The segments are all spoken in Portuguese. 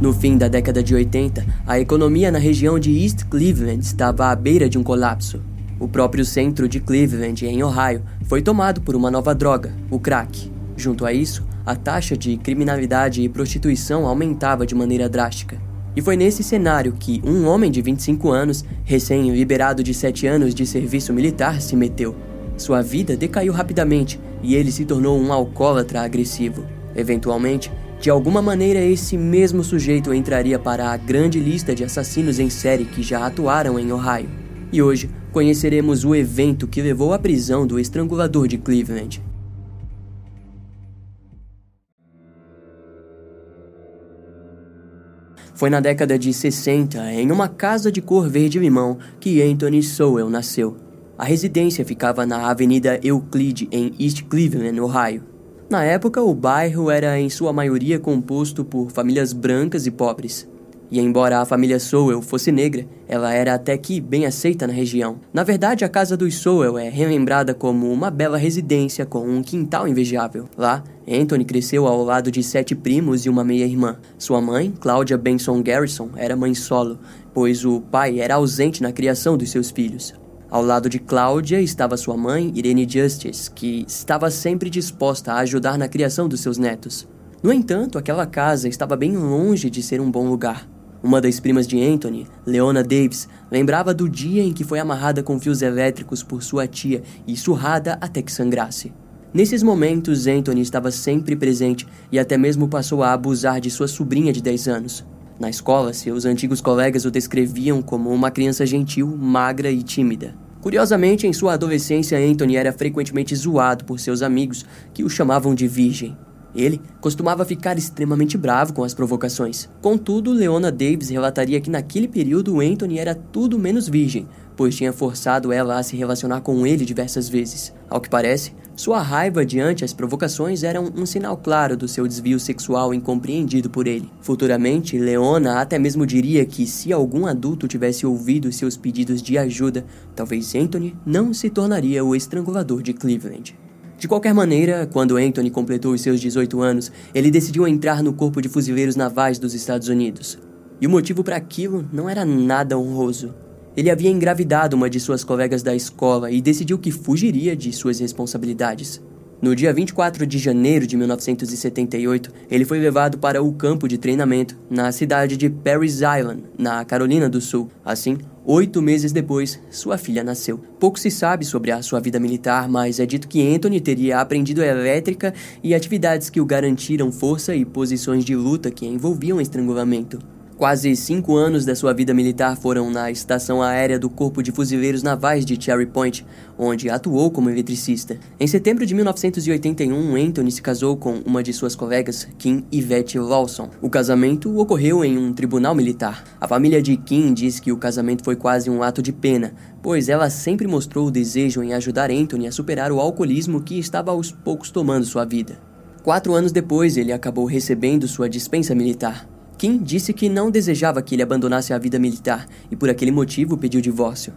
No fim da década de 80, a economia na região de East Cleveland estava à beira de um colapso. O próprio centro de Cleveland, em Ohio, foi tomado por uma nova droga, o crack. Junto a isso, a taxa de criminalidade e prostituição aumentava de maneira drástica. E foi nesse cenário que um homem de 25 anos, recém-liberado de 7 anos de serviço militar, se meteu. Sua vida decaiu rapidamente e ele se tornou um alcoólatra agressivo. Eventualmente, de alguma maneira, esse mesmo sujeito entraria para a grande lista de assassinos em série que já atuaram em Ohio. E hoje conheceremos o evento que levou à prisão do estrangulador de Cleveland. Foi na década de 60, em uma casa de cor verde-limão, que Anthony Sowell nasceu. A residência ficava na Avenida Euclid, em East Cleveland, Ohio. Na época, o bairro era em sua maioria composto por famílias brancas e pobres. E embora a família Sowell fosse negra, ela era até que bem aceita na região. Na verdade, a casa dos Sowell é relembrada como uma bela residência com um quintal invejável. Lá, Anthony cresceu ao lado de sete primos e uma meia-irmã. Sua mãe, Claudia Benson Garrison, era mãe solo, pois o pai era ausente na criação dos seus filhos. Ao lado de Cláudia estava sua mãe, Irene Justice, que estava sempre disposta a ajudar na criação dos seus netos. No entanto, aquela casa estava bem longe de ser um bom lugar. Uma das primas de Anthony, Leona Davis, lembrava do dia em que foi amarrada com fios elétricos por sua tia e surrada até que sangrasse. Nesses momentos, Anthony estava sempre presente e até mesmo passou a abusar de sua sobrinha de 10 anos. Na escola, seus antigos colegas o descreviam como uma criança gentil, magra e tímida. Curiosamente, em sua adolescência, Anthony era frequentemente zoado por seus amigos, que o chamavam de virgem. Ele costumava ficar extremamente bravo com as provocações. Contudo, Leona Davis relataria que naquele período Anthony era tudo menos virgem, pois tinha forçado ela a se relacionar com ele diversas vezes. Ao que parece, sua raiva diante as provocações era um, sinal claro do seu desvio sexual incompreendido por ele. Futuramente, Leona até mesmo diria que se algum adulto tivesse ouvido seus pedidos de ajuda, talvez Anthony não se tornaria o estrangulador de Cleveland. De qualquer maneira, quando Anthony completou os seus 18 anos, ele decidiu entrar no Corpo de Fuzileiros Navais dos Estados Unidos. E o motivo para aquilo não era nada honroso. Ele havia engravidado uma de suas colegas da escola e decidiu que fugiria de suas responsabilidades. No dia 24 de janeiro de 1978, ele foi levado para o campo de treinamento na cidade de Paris Island, na Carolina do Sul. Assim, oito meses depois, sua filha nasceu. Pouco se sabe sobre a sua vida militar, mas é dito que Anthony teria aprendido elétrica e atividades que o garantiram força e posições de luta que envolviam estrangulamento. Quase cinco anos da sua vida militar foram na Estação Aérea do Corpo de Fuzileiros Navais de Cherry Point, onde atuou como eletricista. Em setembro de 1981, Anthony se casou com uma de suas colegas, Kim Yvette Lawson. O casamento ocorreu em um tribunal militar. A família de Kim diz que o casamento foi quase um ato de pena, pois ela sempre mostrou o desejo em ajudar Anthony a superar o alcoolismo que estava aos poucos tomando sua vida. Quatro anos depois, ele acabou recebendo sua dispensa militar. Kim disse que não desejava que ele abandonasse a vida militar e por aquele motivo pediu divórcio.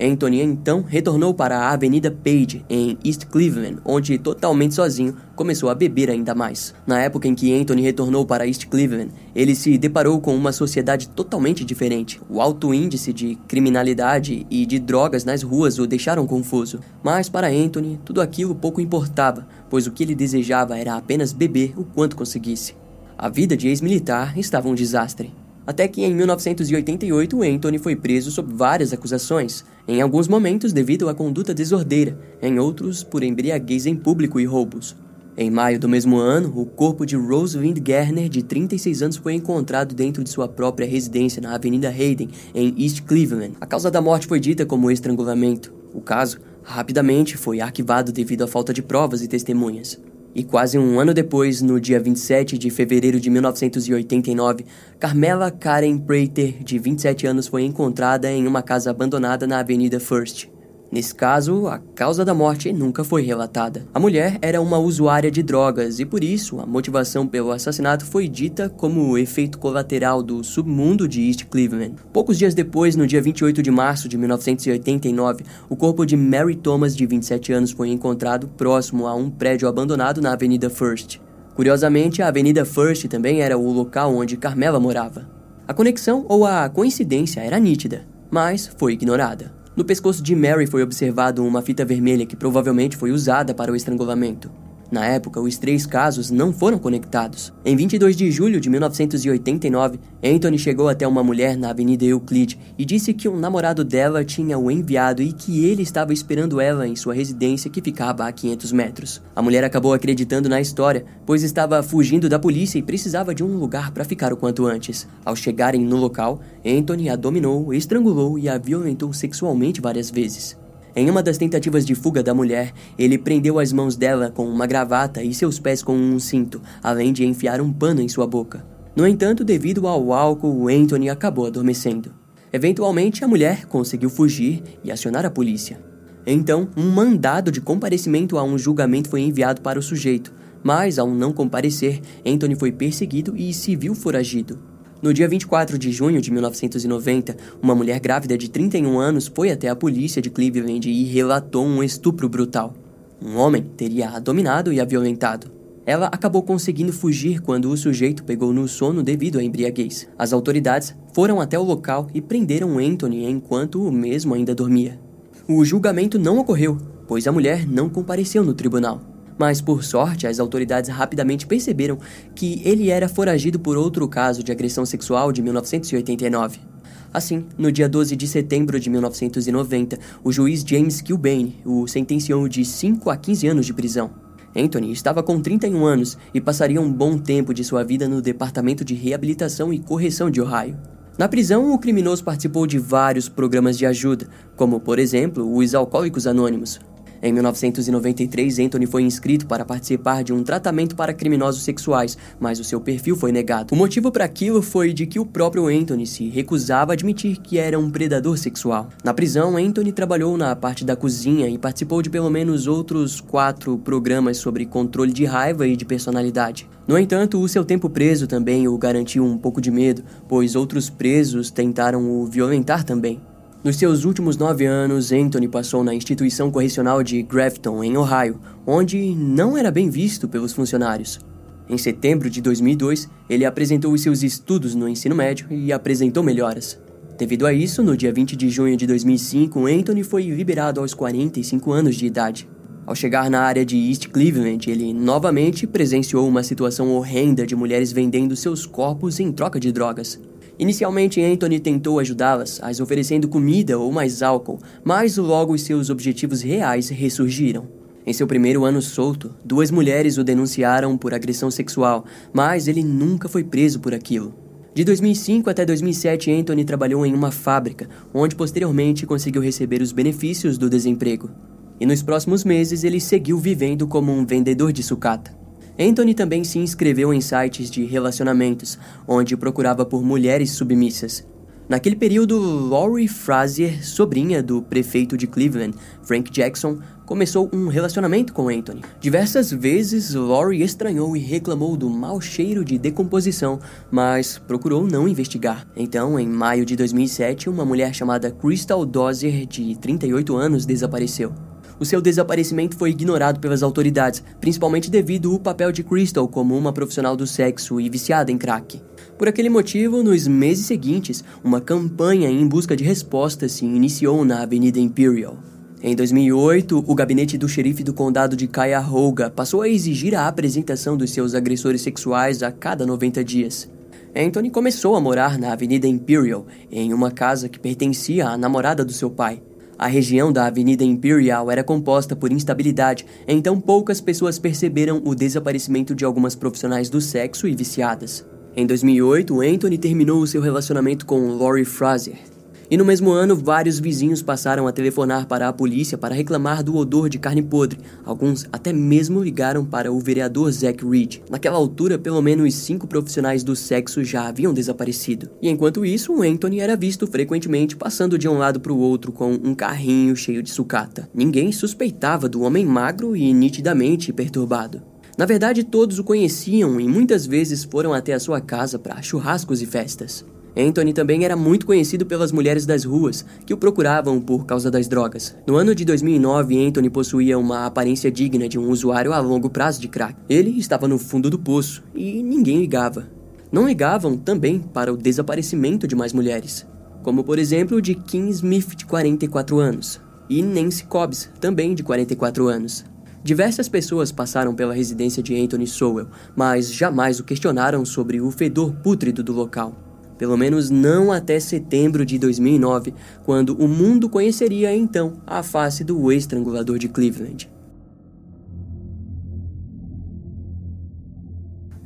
Anthony então retornou para a Avenida Page, em East Cleveland, onde, totalmente sozinho, começou a beber ainda mais. Na época em que Anthony retornou para East Cleveland, ele se deparou com uma sociedade totalmente diferente. O alto índice de criminalidade e de drogas nas ruas o deixaram confuso. Mas para Anthony, tudo aquilo pouco importava, pois o que ele desejava era apenas beber o quanto conseguisse. A vida de ex-militar estava um desastre. Até que em 1988 Anthony foi preso sob várias acusações, em alguns momentos devido à conduta desordeira, em outros por embriaguez em público e roubos. Em maio do mesmo ano, o corpo de Rosalind Gerner, de 36 anos, foi encontrado dentro de sua própria residência na Avenida Hayden, em East Cleveland. A causa da morte foi dita como estrangulamento. O caso rapidamente foi arquivado devido à falta de provas e testemunhas. E quase um ano depois, no dia 27 de fevereiro de 1989, Carmela Karen Prater, de 27 anos, foi encontrada em uma casa abandonada na Avenida First. Nesse caso, a causa da morte nunca foi relatada. A mulher era uma usuária de drogas e por isso a motivação pelo assassinato foi dita como o efeito colateral do submundo de East Cleveland. Poucos dias depois, no dia 28 de março de 1989, o corpo de Mary Thomas, de 27 anos, foi encontrado próximo a um prédio abandonado na Avenida First. Curiosamente, a Avenida First também era o local onde Carmela morava. A conexão ou a coincidência era nítida, mas foi ignorada. No pescoço de Mary foi observado uma fita vermelha que provavelmente foi usada para o estrangulamento. Na época, os três casos não foram conectados. Em 22 de julho de 1989, Anthony chegou até uma mulher na Avenida Euclid e disse que um namorado dela tinha o enviado e que ele estava esperando ela em sua residência que ficava a 500 metros. A mulher acabou acreditando na história, pois estava fugindo da polícia e precisava de um lugar para ficar o quanto antes. Ao chegarem no local, Anthony a dominou, estrangulou e a violentou sexualmente várias vezes. Em uma das tentativas de fuga da mulher, ele prendeu as mãos dela com uma gravata e seus pés com um cinto, além de enfiar um pano em sua boca. No entanto, devido ao álcool, Anthony acabou adormecendo. Eventualmente, a mulher conseguiu fugir e acionar a polícia. Então, um mandado de comparecimento a um julgamento foi enviado para o sujeito, mas, ao não comparecer, Anthony foi perseguido e se viu foragido. No dia 24 de junho de 1990, uma mulher grávida de 31 anos foi até a polícia de Cleveland e relatou um estupro brutal. Um homem teria a dominado e a violentado. Ela acabou conseguindo fugir quando o sujeito pegou no sono devido à embriaguez. As autoridades foram até o local e prenderam Anthony enquanto o mesmo ainda dormia. O julgamento não ocorreu, pois a mulher não compareceu no tribunal. Mas, por sorte, as autoridades rapidamente perceberam que ele era foragido por outro caso de agressão sexual de 1989. Assim, no dia 12 de setembro de 1990, o juiz James Kilbane o sentenciou de 5 a 15 anos de prisão. Anthony estava com 31 anos e passaria um bom tempo de sua vida no Departamento de Reabilitação e Correção de Ohio. Na prisão, o criminoso participou de vários programas de ajuda, como, por exemplo, os Alcoólicos Anônimos, em 1993, Anthony foi inscrito para participar de um tratamento para criminosos sexuais, mas o seu perfil foi negado. O motivo para aquilo foi de que o próprio Anthony se recusava a admitir que era um predador sexual. Na prisão, Anthony trabalhou na parte da cozinha e participou de pelo menos outros quatro programas sobre controle de raiva e de personalidade. No entanto, o seu tempo preso também o garantiu um pouco de medo, pois outros presos tentaram o violentar também. Nos seus últimos nove anos, Anthony passou na instituição correcional de Grafton, em Ohio, onde não era bem visto pelos funcionários. Em setembro de 2002, ele apresentou os seus estudos no ensino médio e apresentou melhoras. Devido a isso, no dia 20 de junho de 2005, Anthony foi liberado aos 45 anos de idade. Ao chegar na área de East Cleveland, ele novamente presenciou uma situação horrenda de mulheres vendendo seus corpos em troca de drogas. Inicialmente, Anthony tentou ajudá-las, as oferecendo comida ou mais álcool, mas logo os seus objetivos reais ressurgiram. Em seu primeiro ano solto, duas mulheres o denunciaram por agressão sexual, mas ele nunca foi preso por aquilo. De 2005 até 2007, Anthony trabalhou em uma fábrica, onde posteriormente conseguiu receber os benefícios do desemprego. E nos próximos meses ele seguiu vivendo como um vendedor de sucata. Anthony também se inscreveu em sites de relacionamentos, onde procurava por mulheres submissas. Naquele período, Laurie Frazier, sobrinha do prefeito de Cleveland, Frank Jackson, começou um relacionamento com Anthony. Diversas vezes, Laurie estranhou e reclamou do mau cheiro de decomposição, mas procurou não investigar. Então, em maio de 2007, uma mulher chamada Crystal Dozier, de 38 anos, desapareceu o seu desaparecimento foi ignorado pelas autoridades, principalmente devido ao papel de Crystal como uma profissional do sexo e viciada em crack. Por aquele motivo, nos meses seguintes, uma campanha em busca de respostas se iniciou na Avenida Imperial. Em 2008, o gabinete do xerife do condado de Cuyahoga passou a exigir a apresentação dos seus agressores sexuais a cada 90 dias. Anthony começou a morar na Avenida Imperial, em uma casa que pertencia à namorada do seu pai. A região da Avenida Imperial era composta por instabilidade, então poucas pessoas perceberam o desaparecimento de algumas profissionais do sexo e viciadas. Em 2008, Anthony terminou seu relacionamento com Lori Fraser, e no mesmo ano, vários vizinhos passaram a telefonar para a polícia para reclamar do odor de carne podre. Alguns até mesmo ligaram para o vereador Zach Reed. Naquela altura, pelo menos cinco profissionais do sexo já haviam desaparecido. E enquanto isso, Anthony era visto frequentemente passando de um lado para o outro com um carrinho cheio de sucata. Ninguém suspeitava do homem magro e nitidamente perturbado. Na verdade, todos o conheciam e muitas vezes foram até a sua casa para churrascos e festas. Anthony também era muito conhecido pelas mulheres das ruas, que o procuravam por causa das drogas. No ano de 2009, Anthony possuía uma aparência digna de um usuário a longo prazo de crack. Ele estava no fundo do poço e ninguém ligava. Não ligavam também para o desaparecimento de mais mulheres, como por exemplo de Kim Smith, de 44 anos, e Nancy Cobbs, também de 44 anos. Diversas pessoas passaram pela residência de Anthony Sowell, mas jamais o questionaram sobre o fedor pútrido do local pelo menos não até setembro de 2009, quando o mundo conheceria então a face do estrangulador de Cleveland.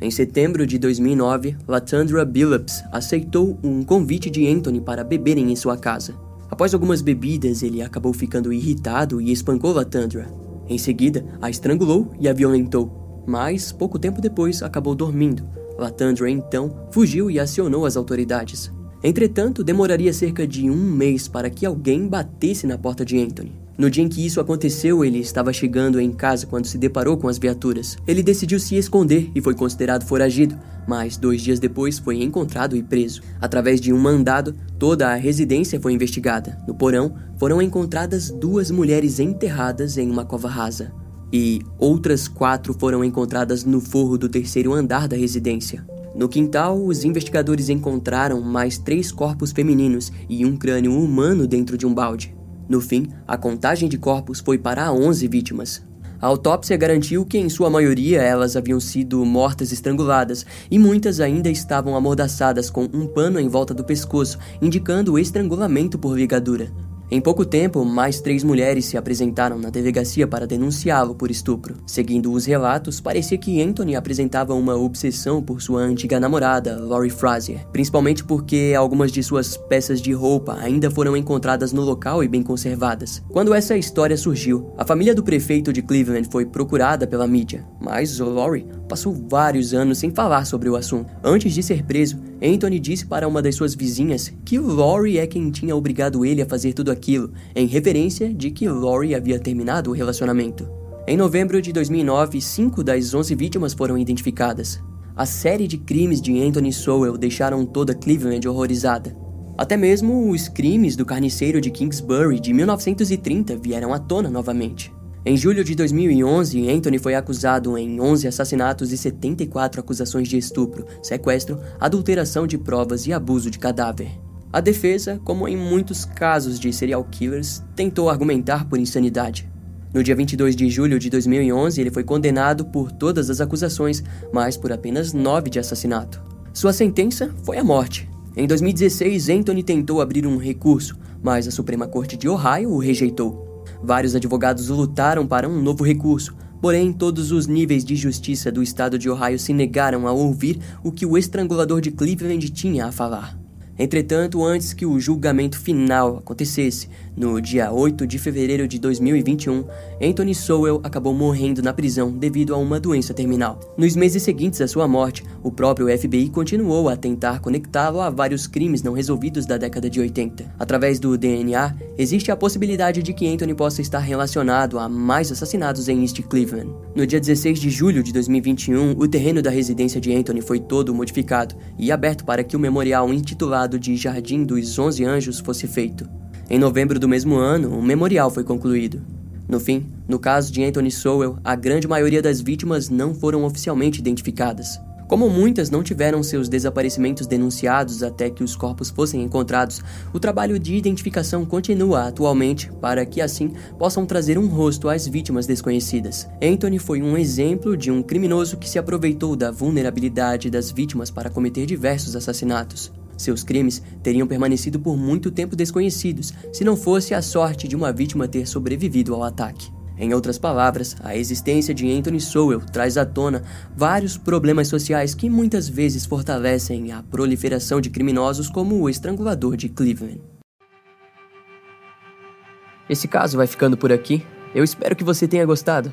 Em setembro de 2009, Latandra Billups aceitou um convite de Anthony para beberem em sua casa. Após algumas bebidas, ele acabou ficando irritado e espancou Latandra. Em seguida, a estrangulou e a violentou, mas pouco tempo depois acabou dormindo, Latandra então fugiu e acionou as autoridades. Entretanto, demoraria cerca de um mês para que alguém batesse na porta de Anthony. No dia em que isso aconteceu, ele estava chegando em casa quando se deparou com as viaturas. Ele decidiu se esconder e foi considerado foragido, mas dois dias depois foi encontrado e preso. Através de um mandado, toda a residência foi investigada. No porão, foram encontradas duas mulheres enterradas em uma cova rasa e outras quatro foram encontradas no forro do terceiro andar da residência. No quintal, os investigadores encontraram mais três corpos femininos e um crânio humano dentro de um balde. No fim, a contagem de corpos foi para 11 vítimas. A autópsia garantiu que, em sua maioria, elas haviam sido mortas estranguladas e muitas ainda estavam amordaçadas com um pano em volta do pescoço, indicando o estrangulamento por ligadura. Em pouco tempo, mais três mulheres se apresentaram na delegacia para denunciá-lo por estupro. Seguindo os relatos, parecia que Anthony apresentava uma obsessão por sua antiga namorada, Lori Frazier, principalmente porque algumas de suas peças de roupa ainda foram encontradas no local e bem conservadas. Quando essa história surgiu, a família do prefeito de Cleveland foi procurada pela mídia, mas Lori passou vários anos sem falar sobre o assunto. Antes de ser preso, Anthony disse para uma das suas vizinhas que Lori é quem tinha obrigado ele a fazer tudo aquilo, em referência de que Lori havia terminado o relacionamento. Em novembro de 2009, cinco das 11 vítimas foram identificadas. A série de crimes de Anthony Sowell deixaram toda Cleveland horrorizada. Até mesmo os crimes do carniceiro de Kingsbury de 1930 vieram à tona novamente. Em julho de 2011, Anthony foi acusado em 11 assassinatos e 74 acusações de estupro, sequestro, adulteração de provas e abuso de cadáver. A defesa, como em muitos casos de serial killers, tentou argumentar por insanidade. No dia 22 de julho de 2011, ele foi condenado por todas as acusações, mas por apenas nove de assassinato. Sua sentença foi a morte. Em 2016, Anthony tentou abrir um recurso, mas a Suprema Corte de Ohio o rejeitou. Vários advogados lutaram para um novo recurso, porém todos os níveis de justiça do estado de Ohio se negaram a ouvir o que o estrangulador de Cleveland tinha a falar. Entretanto, antes que o julgamento final acontecesse, no dia 8 de fevereiro de 2021, Anthony Sowell acabou morrendo na prisão devido a uma doença terminal. Nos meses seguintes à sua morte, o próprio FBI continuou a tentar conectá-lo a vários crimes não resolvidos da década de 80. Através do DNA, existe a possibilidade de que Anthony possa estar relacionado a mais assassinatos em East Cleveland. No dia 16 de julho de 2021, o terreno da residência de Anthony foi todo modificado e aberto para que o memorial intitulado de Jardim dos Onze Anjos fosse feito. Em novembro do mesmo ano, o memorial foi concluído. No fim, no caso de Anthony Sowell, a grande maioria das vítimas não foram oficialmente identificadas. Como muitas não tiveram seus desaparecimentos denunciados até que os corpos fossem encontrados, o trabalho de identificação continua atualmente para que assim possam trazer um rosto às vítimas desconhecidas. Anthony foi um exemplo de um criminoso que se aproveitou da vulnerabilidade das vítimas para cometer diversos assassinatos. Seus crimes teriam permanecido por muito tempo desconhecidos se não fosse a sorte de uma vítima ter sobrevivido ao ataque. Em outras palavras, a existência de Anthony Sowell traz à tona vários problemas sociais que muitas vezes fortalecem a proliferação de criminosos como o estrangulador de Cleveland. Esse caso vai ficando por aqui. Eu espero que você tenha gostado.